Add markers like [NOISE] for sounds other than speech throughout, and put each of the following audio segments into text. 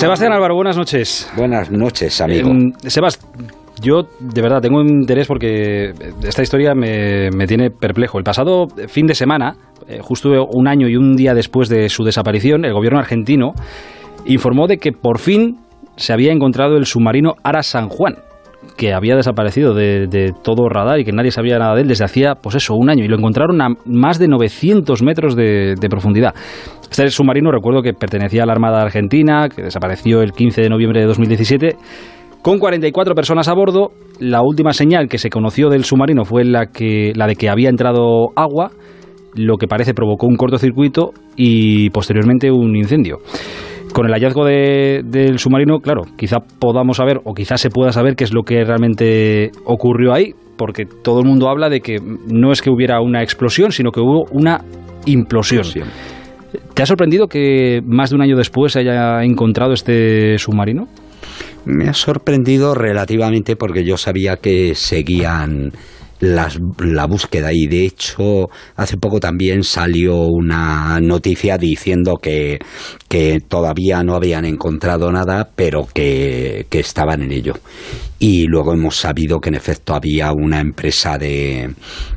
Sebastián Álvaro, buenas noches. Buenas noches, amigo. Eh, Sebas, yo de verdad tengo interés porque esta historia me, me tiene perplejo. El pasado fin de semana, eh, justo un año y un día después de su desaparición, el gobierno argentino informó de que por fin se había encontrado el submarino Ara San Juan que había desaparecido de, todo radar y que nadie sabía nada de él desde hacía, pues eso, un año. Y lo encontraron a más de 900 metros de, de profundidad. Este submarino, recuerdo que pertenecía a la Armada Argentina, que desapareció el 15 de noviembre de 2017. Con 44 personas a bordo, la última señal que se conoció del submarino fue la, que, la de que había entrado agua, lo que parece provocó un cortocircuito y posteriormente un incendio. Con el hallazgo de, del submarino, claro, quizá podamos saber o quizá se pueda saber qué es lo que realmente ocurrió ahí, porque todo el mundo habla de que no es que hubiera una explosión, sino que hubo una implosión. ¿Te ha sorprendido que más de un año después se haya encontrado este submarino? Me ha sorprendido relativamente porque yo sabía que seguían la búsqueda. Y de hecho hace poco también salió una noticia diciendo que, que todavía no habían encontrado nada pero que, que, estaban en ello y luego hemos sabido que en efecto había una empresa de,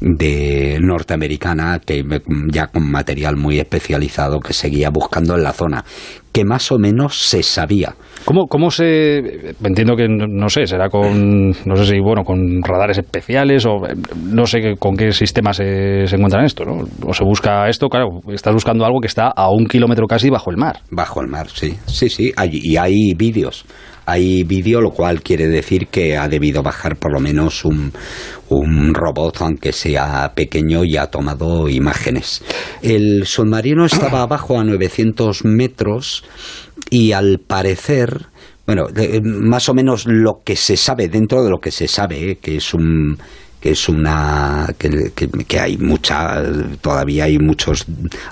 de norteamericana que ya con material muy especializado que seguía buscando en la zona que más o menos se sabía ¿Cómo, ¿Cómo se.? Entiendo que, no sé, será con. No sé si, bueno, con radares especiales o. No sé con qué sistema se, se encuentran esto, ¿no? O se busca esto, claro, estás buscando algo que está a un kilómetro casi bajo el mar. Bajo el mar, sí. Sí, sí. Hay, y hay vídeos. Hay vídeo, lo cual quiere decir que ha debido bajar por lo menos un, un robot, aunque sea pequeño, y ha tomado imágenes. El submarino [CLEARS THROAT] estaba abajo a 900 metros y al parecer, bueno, más o menos lo que se sabe, dentro de lo que se sabe, ¿eh? que es un que es una que, que, que, hay mucha todavía hay muchos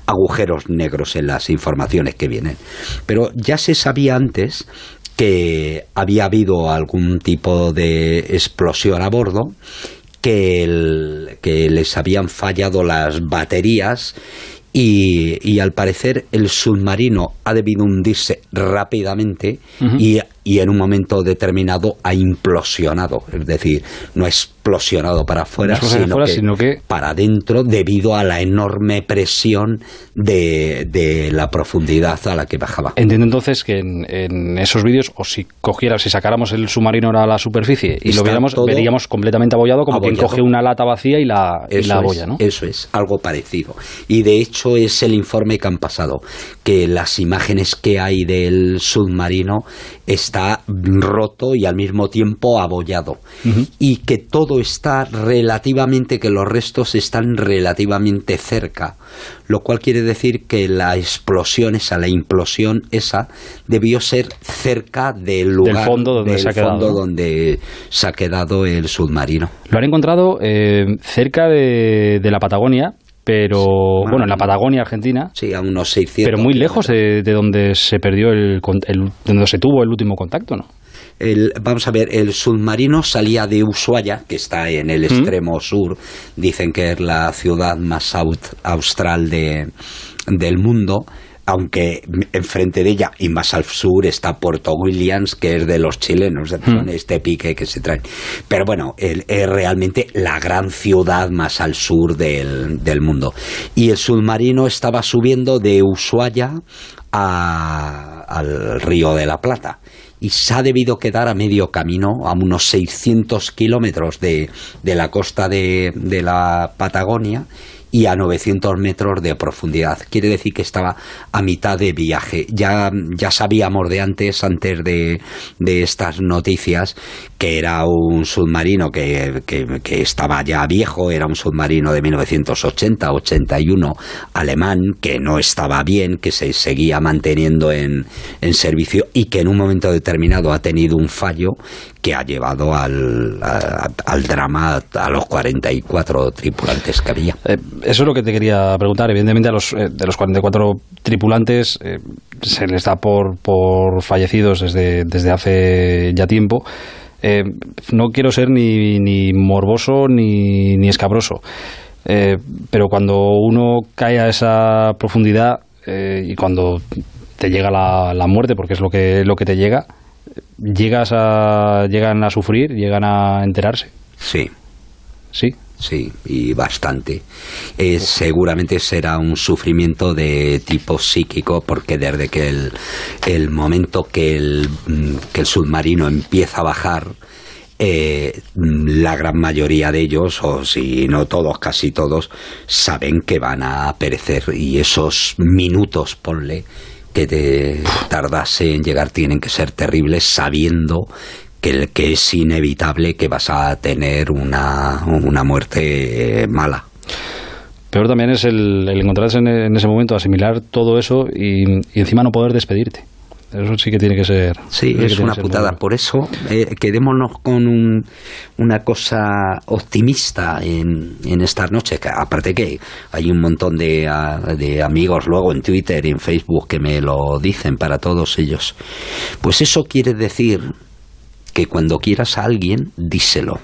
agujeros negros en las informaciones que vienen pero ya se sabía antes que había habido algún tipo de explosión a bordo que, el, que les habían fallado las baterías y, y, al parecer el submarino ha debido hundirse rápidamente uh -huh. y, y, en un momento determinado ha implosionado. Es decir, no ha explosionado para afuera, no sino, fuera que sino, que para adentro debido a la enorme presión de, de, la profundidad a la que bajaba. Entiendo entonces que en, en esos vídeos, o si cogiera, si sacáramos el submarino a la superficie y Está lo viéramos, veríamos completamente abollado como abollado. quien coge una lata vacía y la, y la abolla, es, ¿no? Eso es, algo parecido. Y de hecho es el informe que han pasado, que las imágenes que hay del submarino está roto y al mismo tiempo abollado. Uh -huh. Y que todo está relativamente, que los restos están relativamente cerca. Lo cual quiere decir que la explosión esa, la implosión esa, debió ser cerca del lugar del fondo donde, del se, ha quedado, donde se ha quedado el submarino. Lo han encontrado eh, cerca de, de la Patagonia, pero sí, bueno, en la Patagonia Argentina. Sí, a unos 600. Pero muy lejos de, de donde se perdió el, el, donde se tuvo el último contacto, ¿no? El, vamos a ver, el submarino salía de Ushuaia, que está en el extremo ¿Mm? sur, dicen que es la ciudad más austral de, del mundo, aunque enfrente de ella y más al sur está Puerto Williams, que es de los chilenos, mm. este pique que se trae. Pero bueno, es realmente la gran ciudad más al sur del, del, mundo. Y el submarino estaba subiendo de Ushuaia a, al río de la Plata y se ha debido quedar a medio camino, a unos 600 kilómetros de, de la costa de, de la Patagonia y a 900 metros de profundidad. Quiere decir que estaba a mitad de viaje. Ya, ya sabíamos de antes, antes de, de estas noticias, que era un submarino que, que, que, estaba ya viejo, era un submarino de 1980-81 alemán, que no estaba bien, que se seguía manteniendo en, en servicio y que en un momento determinado ha tenido un fallo que ha llevado al, al drama a los 44 tripulantes que había. Eh, eso es lo que te quería preguntar. Evidentemente, a los, eh, de los 44 tripulantes eh, se les da por, por fallecidos desde, desde hace ya tiempo. Eh, no quiero ser ni, ni morboso ni, ni escabroso, pero cuando uno cae a esa profundidad y cuando te llega la, la, muerte, porque es lo que, lo que te llega, llegas a, llegan a sufrir, llegan a enterarse. Sí. Sí. Sí, y bastante. Eh, seguramente será un sufrimiento de tipo psíquico porque desde que el, el momento que el, mm, que el submarino empieza a bajar, eh, la gran mayoría de ellos, o si no todos, casi todos, saben que van a perecer y esos minutos, ponle, que te tardase en llegar tienen que ser terribles sabiendo que, que es inevitable que vas a tener una, una muerte mala. Peor también es el, encontrarse en, ese momento, asimilar todo eso y encima no poder despedirte. Eso sí que tiene que ser. Sí, es una putada. Por eso, eh, quedémonos con un, una cosa optimista en, en estas noches. Que aparte que hay un montón de, de amigos luego en Twitter y en Facebook que me lo dicen para todos ellos. Pues eso quiere decir que cuando quieras a alguien, díselo.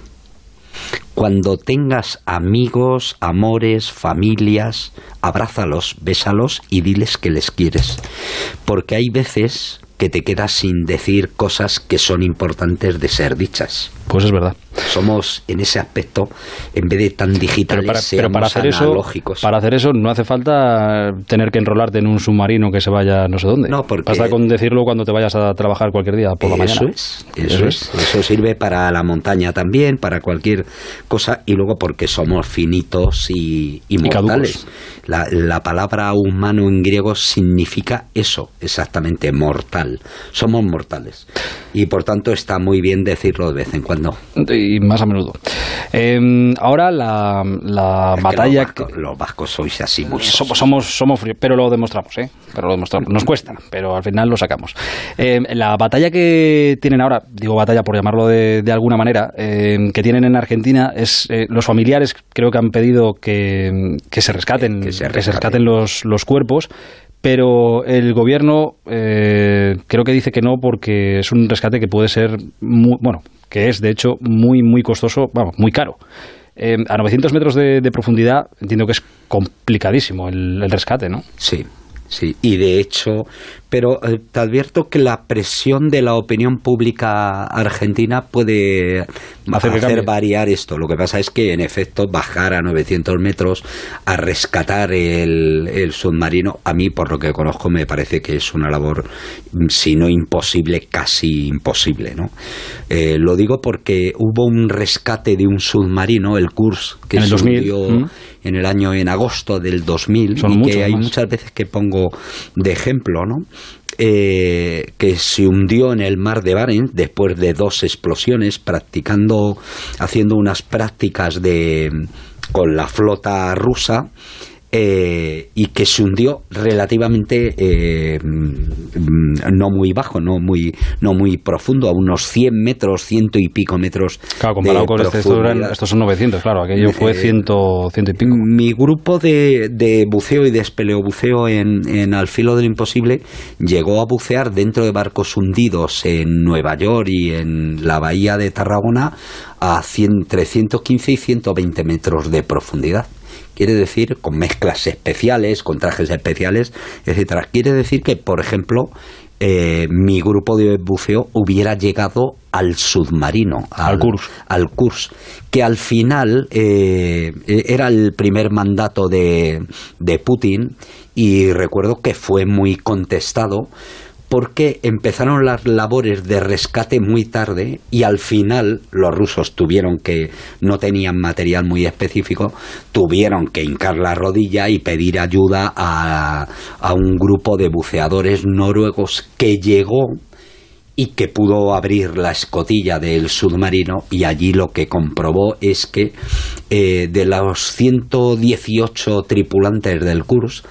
Cuando tengas amigos, amores, familias, abrázalos, bésalos y diles que les quieres. Porque hay veces que te quedas sin decir cosas que son importantes de ser dichas. Pues es verdad. Somos en ese aspecto, en vez de tan digitales, pero para, hacer Eso, para hacer eso no hace falta tener que enrolarte en un submarino que se vaya no sé dónde. No, porque Basta con decirlo cuando te vayas a trabajar cualquier día por la mañana. Es, eso, es, Eso sirve para la montaña también, para cualquier cosa, y luego porque somos finitos y, y mortales. La, la palabra humano en griego significa eso, exactamente, mortal. Somos mortales. Y por tanto está muy bien decirlo de vez en cuando. Y más a menudo. Em, ahora la, la batalla... Los vascos, sois así muy... Somos, somos, somos pero lo demostramos, ¿eh? Pero lo demostramos. Nos cuesta, pero al final lo sacamos. Em, la batalla que tienen ahora, digo batalla por llamarlo de, de alguna manera, em, que tienen en Argentina es... Eh, los familiares creo que han pedido que, que se rescaten, que se rescaten los, los cuerpos, pero el gobierno eh, creo que dice que no porque es un rescate que puede ser muy, bueno, que es de hecho muy, muy costoso, vamos, muy caro. Eh, a 900 metros de, profundidad entiendo que es complicadísimo el, rescate, ¿no? Sí, sí. Y de hecho, pero eh, te advierto que la presión de la opinión pública argentina puede hacer, variar esto. Lo que pasa es que, en efecto, bajar a 900 metros a rescatar el, submarino, a mí, por lo que conozco, me parece que es una labor, si no imposible, casi imposible. ¿no? Eh, lo digo porque hubo un rescate de un submarino, el Kurs, que se hundió en el año en agosto del 2000 y que hay muchas veces que pongo de ejemplo, ¿no? Eh, que se hundió en el mar de Barents después de dos explosiones, practicando, haciendo unas prácticas de con la flota rusa eh, y que se hundió relativamente eh, mm, no muy bajo, no muy, no muy profundo, a unos 100 metros, ciento y pico metros. Claro, comparado con este, estos son 900, claro, aquello fue eh, ciento, ciento y pico. Mi grupo de, de buceo y de espeleobuceo en, en Al filo del imposible llegó a bucear dentro de barcos hundidos en Nueva York y en la bahía de Tarragona a 100, 315 y 120 metros de profundidad quiere decir con mezclas especiales, con trajes especiales, etcétera. Quiere decir que, por ejemplo, eh, mi grupo de buceo hubiera llegado al submarino, al, curso, al curso, que al final eh, era el primer mandato de, de Putin y recuerdo que fue muy contestado porque empezaron las labores de rescate muy tarde y al final los rusos tuvieron que, no tenían material muy específico, tuvieron que hincar la rodilla y pedir ayuda a, a un grupo de buceadores noruegos que llegó y que pudo abrir la escotilla del submarino y allí lo que comprobó es que eh, de los 118 tripulantes del Kursk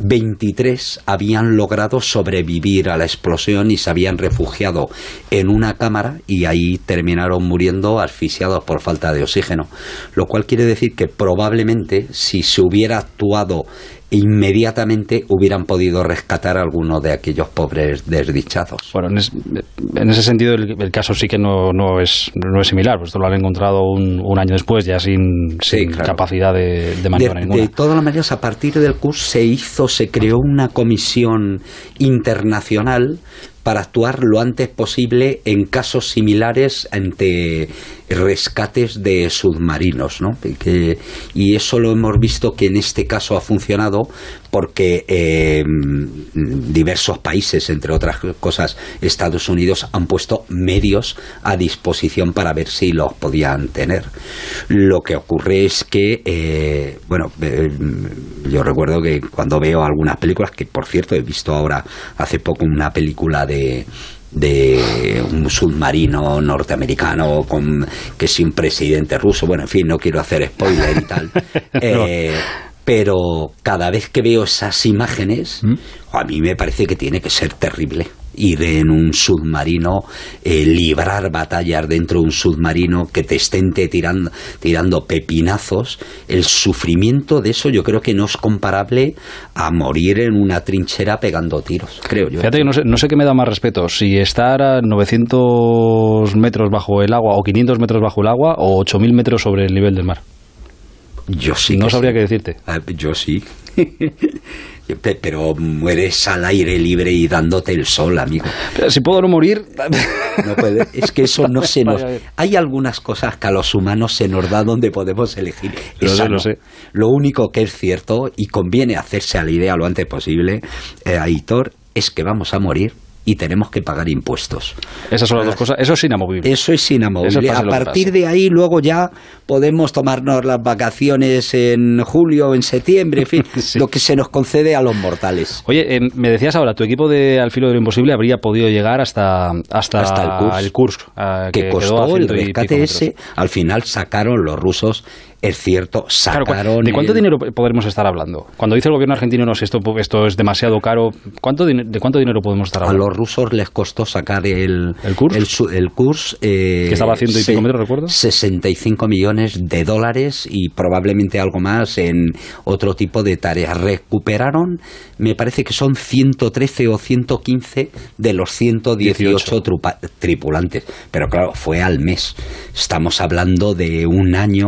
23 habían logrado sobrevivir a la explosión y se habían refugiado en una cámara y ahí terminaron muriendo asfixiados por falta de oxígeno. Lo cual quiere decir que probablemente si se hubiera actuado inmediatamente hubieran podido rescatar a alguno de aquellos pobres desdichados. Bueno, en, ese sentido el, caso sí que no, no, es, no es similar, pues esto lo han encontrado un, año después ya sin, capacidad de, de maniobra ninguna. De todas las maneras, a partir del curso se hizo, se creó una comisión internacional para actuar lo antes posible en casos similares ante rescates de submarinos. ¿no? y eso lo hemos visto que en este caso ha funcionado porque eh, diversos países, entre otras cosas Estados Unidos, han puesto medios a disposición para ver si los podían tener. Lo que ocurre es que, eh, bueno, eh, yo recuerdo que cuando veo algunas películas, que por cierto he visto ahora hace poco una película de de un submarino norteamericano con que si un presidente ruso, bueno, en fin, no quiero hacer spoiler y tal. [LAUGHS] Eh, pero cada vez que veo esas imágenes, ¿Mm? a mí me parece que tiene que ser terrible ir en un submarino, eh, librar batallas dentro de un submarino, que te estén tirando, tirando pepinazos, el sufrimiento de eso yo creo que no es comparable a morir en una trinchera pegando tiros, creo yo. Fíjate que no sé, no sé qué me da más respeto, si estar a 900 metros bajo el agua o 500 metros bajo el agua o 8.000 metros sobre el nivel del mar. Yo sí. No sabría qué decirte. Ah, yo sí. [LAUGHS] pero mueres al aire libre y dándote el sol, amigo. Pero si puedo no morir. No puede. Es que eso no se [LAUGHS] nos. Hay algunas cosas que a los humanos se nos da donde podemos elegir. Lo, sé, lo único que es cierto, y conviene hacerse a la idea lo antes posible, eh, Aitor, es que vamos a morir y tenemos que pagar impuestos. Esas son las dos cosas. Eso es inamovible. Eso es inamovible. a partir de ahí, luego ya podemos tomarnos las vacaciones en julio en septiembre, en fin, [LAUGHS] lo que se nos concede a los mortales. Oye, eh, me decías ahora, tu equipo de Al filo de lo imposible habría podido llegar hasta, hasta, el curso. que, costó el rescate ese. Al final sacaron los rusos es cierto, sacaron... ¿De cuánto dinero podremos estar hablando? Cuando dice el gobierno argentino, no, esto, esto es demasiado caro, ¿cuánto, ¿de cuánto dinero podemos estar hablando? A los rusos les costó sacar el... ¿El curso? El, curso... Eh, que estaba haciendo y pico metros, recuerdo. 65 millones de dólares y probablemente algo más en otro tipo de tareas. Recuperaron, me parece que son 113 o 115 de los 118 tripulantes. Pero claro, fue al mes. Estamos hablando de un año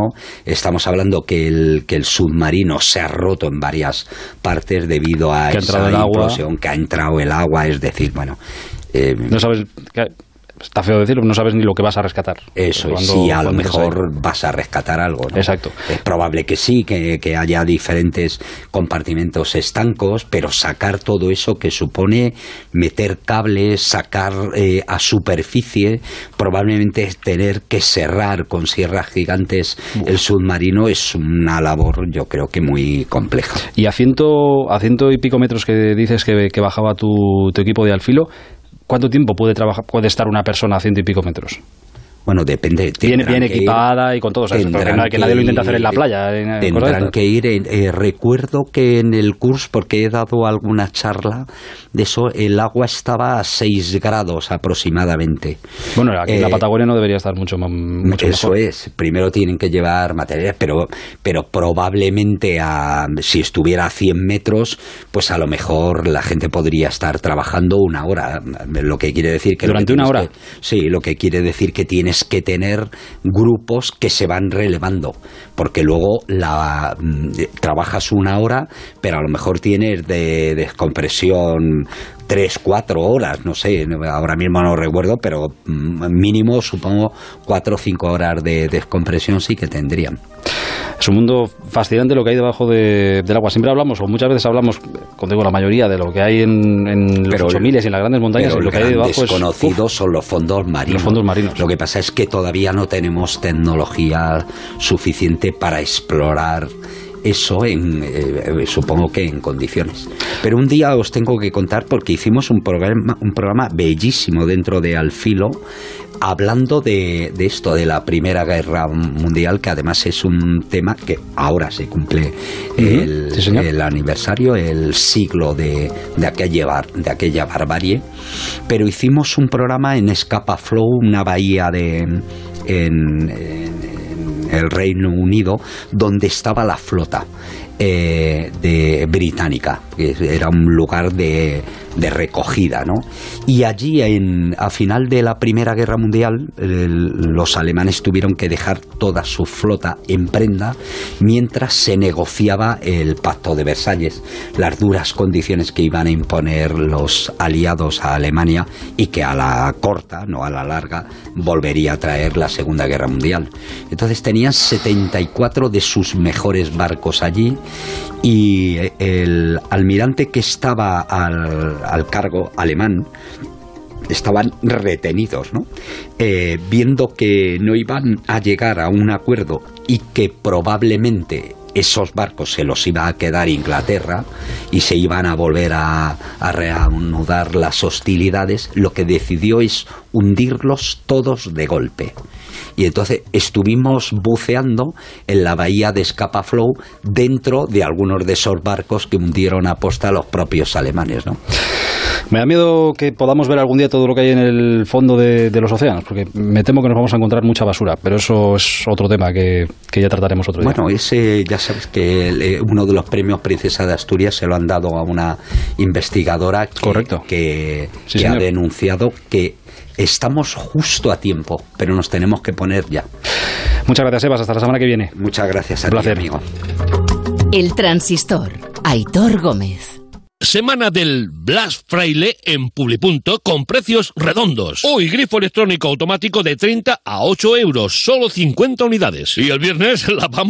estamos hablando que el, que el submarino se ha roto en varias partes debido a esa implosión, que ha entrado el agua, es decir, bueno... Eh, no sabes está feo decirlo, no sabes ni lo que vas a rescatar. Eso es, sí, a lo mejor vas a rescatar algo. ¿no? Exacto. Es probable que sí, que, haya diferentes compartimentos estancos, pero sacar todo eso que supone meter cables, sacar eh, a superficie, probablemente tener que cerrar con sierras gigantes el submarino es una labor, yo creo que muy compleja. Y a ciento, a ciento y pico metros que dices que, que bajaba tu, tu equipo de alfilo, ¿Cuánto tiempo puede, trabajar, puede estar una persona a ciento y pico metros? Bueno, depende. Bien, bien equipada y con todo. porque que, nadie lo intenta hacer en la playa. tendrán que ir. Eh, recuerdo que en el curso, porque he dado alguna charla de eso, el agua estaba a 6 grados aproximadamente. Bueno, aquí en la eh, Patagonia no debería estar mucho, mucho Eso es. Primero tienen que llevar materiales, pero, pero probablemente a, si estuviera a 100 metros, pues a lo mejor la gente podría estar trabajando una hora. Lo que quiere decir que. ¿Durante una hora? sí, lo que quiere decir que tiene que tener grupos que se van relevando, porque luego la, mm, trabajas una hora, pero a lo mejor tienes de descompresión tres, cuatro horas, no sé, ahora mismo no recuerdo, pero mm, mínimo supongo cuatro o cinco horas de descompresión sí que tendrían. Es un mundo fascinante lo que hay debajo del agua. Siempre hablamos, o muchas veces hablamos, contigo la mayoría, de lo que hay en, los ocho miles y en las grandes montañas. Pero lo que hay debajo desconocidos son los fondos marinos. Los fondos marinos. Lo que pasa es que todavía no tenemos tecnología suficiente para explorar eso en, eh, supongo que en condiciones. Pero un día os tengo que contar porque hicimos un programa, un programa bellísimo dentro de Alfilo hablando de, esto, de la Primera Guerra Mundial, que además es un tema que ahora se cumple el, aniversario, el siglo de, de, aquella, de aquella barbarie, pero hicimos un programa en Escapa Flow, una bahía de... en, el Reino Unido, donde estaba la flota. eh, de británica, que era un lugar de, recogida, ¿no? Y allí, en, a final de la Primera Guerra Mundial, los alemanes tuvieron que dejar toda su flota en prenda mientras se negociaba el Pacto de Versalles, las duras condiciones que iban a imponer los aliados a Alemania y que a la corta, no a la larga, volvería a traer la Segunda Guerra Mundial. Entonces tenían 74 de sus mejores barcos allí y el almirante que estaba al, cargo alemán estaban retenidos, ¿no? Eh, viendo que no iban a llegar a un acuerdo y que probablemente esos barcos se los iba a quedar Inglaterra y se iban a volver a, a, reanudar las hostilidades, lo que decidió es hundirlos todos de golpe y entonces estuvimos buceando en la bahía de Scapa-Flow dentro de algunos de esos barcos que hundieron a posta los propios alemanes, ¿no? Me da miedo que podamos ver algún día todo lo que hay en el fondo de, los océanos, porque me temo que nos vamos a encontrar mucha basura, pero eso es otro tema que, ya trataremos otro día. Bueno, ese ya sabes que eh, uno de los premios Princesa de Asturias se lo han dado a una investigadora que, que ha denunciado que estamos justo a tiempo, pero nos tenemos que poner ya. Muchas gracias, Evas. Hasta la semana que viene. Muchas gracias a Un placer. amigo. El transistor. Aitor Gómez. Semana del Blast Fraile en Publipunto con precios redondos. Hoy grifo electrónico automático de 30 a 8 euros, solo 50 unidades. Y el viernes [LAUGHS] la vamos